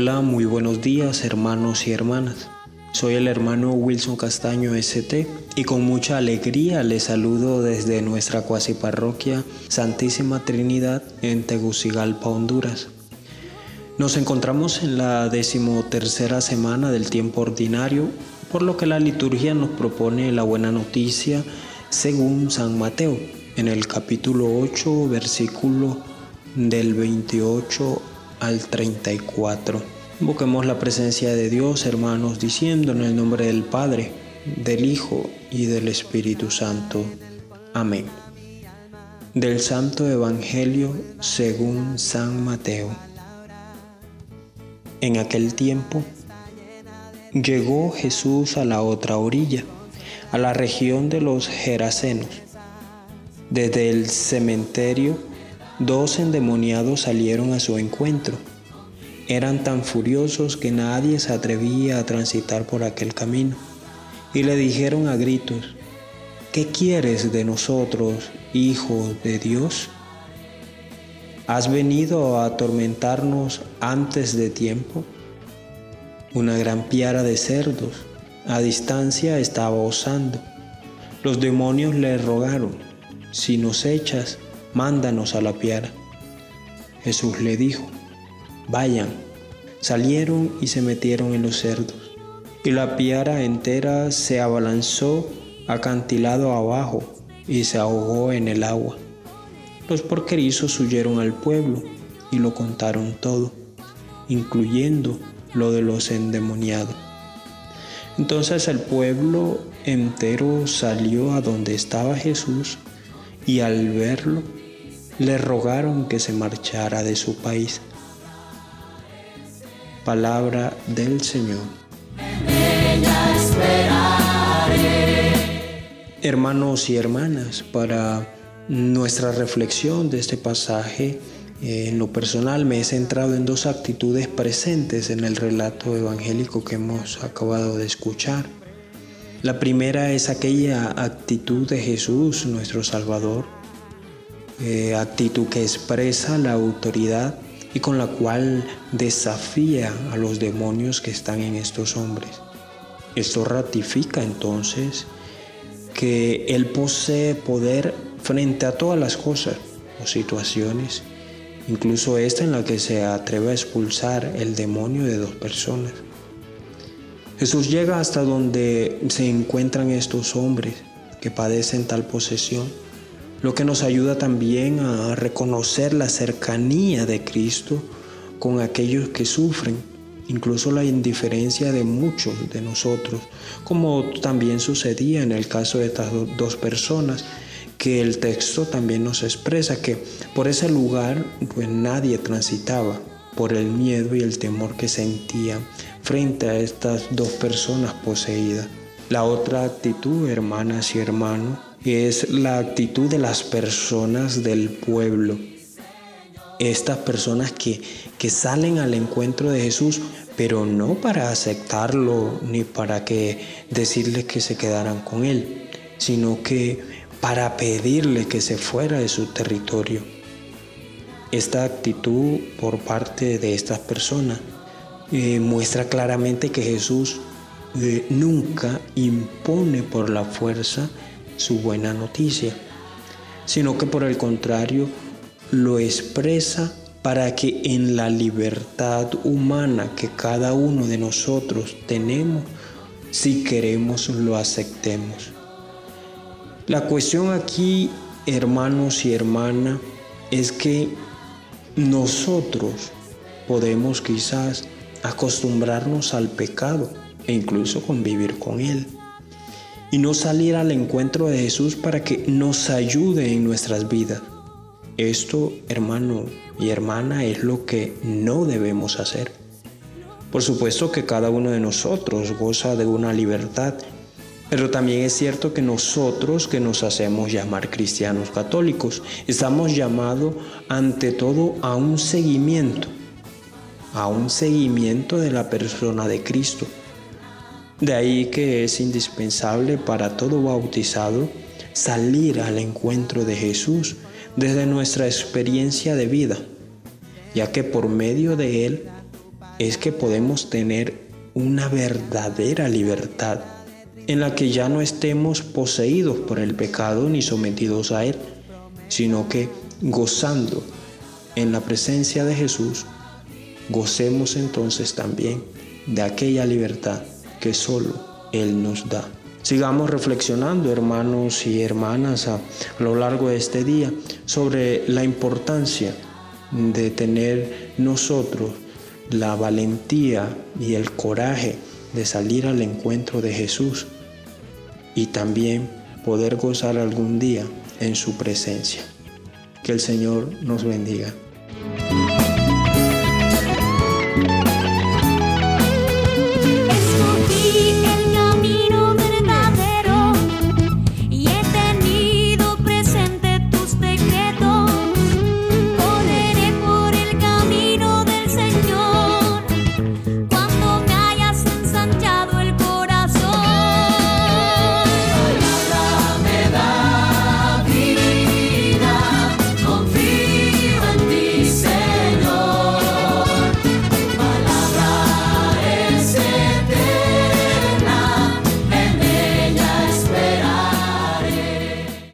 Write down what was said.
Hola, muy buenos días hermanos y hermanas. Soy el hermano Wilson Castaño ST y con mucha alegría les saludo desde nuestra cuasi parroquia Santísima Trinidad en Tegucigalpa, Honduras. Nos encontramos en la decimotercera semana del tiempo ordinario, por lo que la liturgia nos propone la buena noticia según San Mateo, en el capítulo 8, versículo del 28 al 34. Invoquemos la presencia de Dios, hermanos, diciendo en el nombre del Padre, del Hijo y del Espíritu Santo. Amén. Del Santo Evangelio según San Mateo. En aquel tiempo llegó Jesús a la otra orilla, a la región de los Gerasenos. Desde el cementerio, dos endemoniados salieron a su encuentro. Eran tan furiosos que nadie se atrevía a transitar por aquel camino. Y le dijeron a gritos, ¿qué quieres de nosotros, Hijo de Dios? ¿Has venido a atormentarnos antes de tiempo? Una gran piara de cerdos a distancia estaba osando. Los demonios le rogaron, si nos echas, mándanos a la piara. Jesús le dijo, vayan. Salieron y se metieron en los cerdos. Y la piara entera se abalanzó acantilado abajo y se ahogó en el agua. Los porquerizos huyeron al pueblo y lo contaron todo, incluyendo lo de los endemoniados. Entonces el pueblo entero salió a donde estaba Jesús y al verlo le rogaron que se marchara de su país. Palabra del Señor. Hermanos y hermanas, para nuestra reflexión de este pasaje, eh, en lo personal me he centrado en dos actitudes presentes en el relato evangélico que hemos acabado de escuchar. La primera es aquella actitud de Jesús, nuestro Salvador, eh, actitud que expresa la autoridad y con la cual desafía a los demonios que están en estos hombres. Esto ratifica entonces que Él posee poder frente a todas las cosas o situaciones, incluso esta en la que se atreve a expulsar el demonio de dos personas. Jesús llega hasta donde se encuentran estos hombres que padecen tal posesión, lo que nos ayuda también a reconocer la cercanía de Cristo con aquellos que sufren, incluso la indiferencia de muchos de nosotros, como también sucedía en el caso de estas dos personas que el texto también nos expresa que por ese lugar pues nadie transitaba por el miedo y el temor que sentían frente a estas dos personas poseídas. La otra actitud, hermanas y hermanos, es la actitud de las personas del pueblo. Estas personas que, que salen al encuentro de Jesús, pero no para aceptarlo ni para que decirles que se quedaran con él, sino que para pedirle que se fuera de su territorio. Esta actitud por parte de estas personas eh, muestra claramente que Jesús eh, nunca impone por la fuerza su buena noticia, sino que por el contrario lo expresa para que en la libertad humana que cada uno de nosotros tenemos, si queremos, lo aceptemos. La cuestión aquí, hermanos y hermanas, es que nosotros podemos quizás acostumbrarnos al pecado e incluso convivir con él y no salir al encuentro de Jesús para que nos ayude en nuestras vidas. Esto, hermano y hermana, es lo que no debemos hacer. Por supuesto que cada uno de nosotros goza de una libertad pero también es cierto que nosotros que nos hacemos llamar cristianos católicos, estamos llamados ante todo a un seguimiento, a un seguimiento de la persona de Cristo. De ahí que es indispensable para todo bautizado salir al encuentro de Jesús desde nuestra experiencia de vida, ya que por medio de Él es que podemos tener una verdadera libertad en la que ya no estemos poseídos por el pecado ni sometidos a él, sino que gozando en la presencia de Jesús, gocemos entonces también de aquella libertad que solo Él nos da. Sigamos reflexionando, hermanos y hermanas, a, lo largo de este día sobre la importancia de tener nosotros la valentía y el coraje de salir al encuentro de Jesús y también poder gozar algún día en su presencia. Que el Señor nos bendiga.